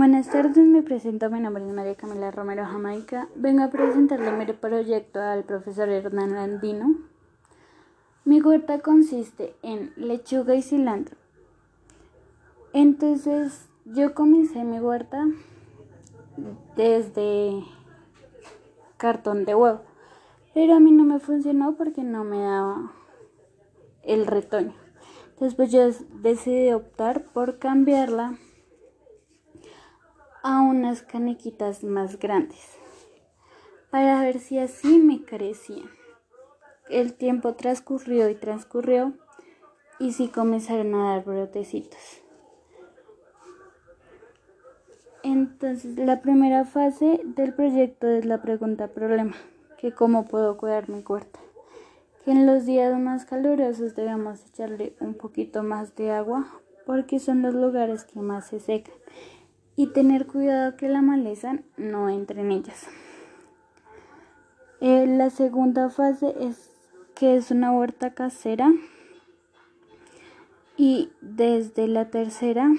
Buenas tardes, me presento, mi nombre es María Camila Romero Jamaica. Vengo a presentarle mi proyecto al profesor Hernán Andino. Mi huerta consiste en lechuga y cilantro. Entonces, yo comencé mi huerta desde cartón de huevo, pero a mí no me funcionó porque no me daba el retoño. Después yo decidí optar por cambiarla a unas canequitas más grandes para ver si así me crecían. El tiempo transcurrió y transcurrió y sí comenzaron a dar brotecitos. Entonces, la primera fase del proyecto es la pregunta problema, que cómo puedo cuidar mi huerta. Que en los días más calurosos debemos echarle un poquito más de agua porque son los lugares que más se secan y tener cuidado que la maleza no entre en ellas. Eh, la segunda fase es que es una huerta casera y desde la tercera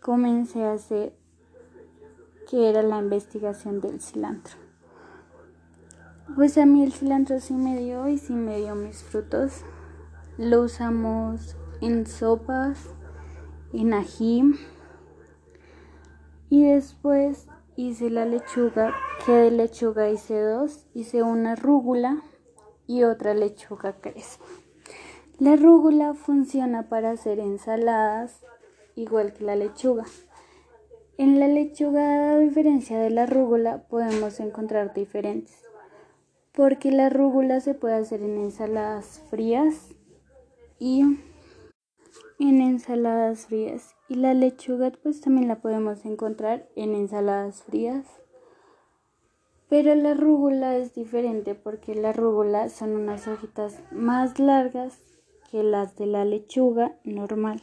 comencé a hacer que era la investigación del cilantro. Pues a mí el cilantro sí me dio y sí me dio mis frutos. Lo usamos en sopas, en ají y después hice la lechuga, que de lechuga hice dos, hice una rúgula y otra lechuga crespa. La rúgula funciona para hacer ensaladas igual que la lechuga. En la lechuga, a diferencia de la rúgula, podemos encontrar diferentes. Porque la rúgula se puede hacer en ensaladas frías y en ensaladas frías. Y la lechuga pues también la podemos encontrar en ensaladas frías. Pero la rúgula es diferente porque la rúgula son unas hojitas más largas que las de la lechuga normal.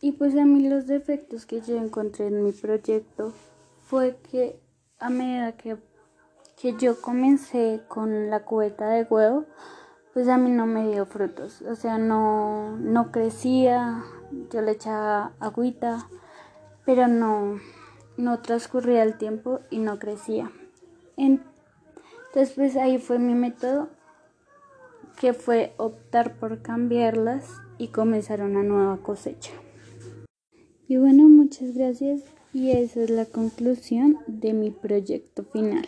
Y pues a mí los defectos que yo encontré en mi proyecto fue que a medida que, que yo comencé con la cubeta de huevo pues a mí no me dio frutos, o sea, no, no crecía, yo le echaba agüita, pero no, no transcurría el tiempo y no crecía. Entonces, pues ahí fue mi método, que fue optar por cambiarlas y comenzar una nueva cosecha. Y bueno, muchas gracias y esa es la conclusión de mi proyecto final.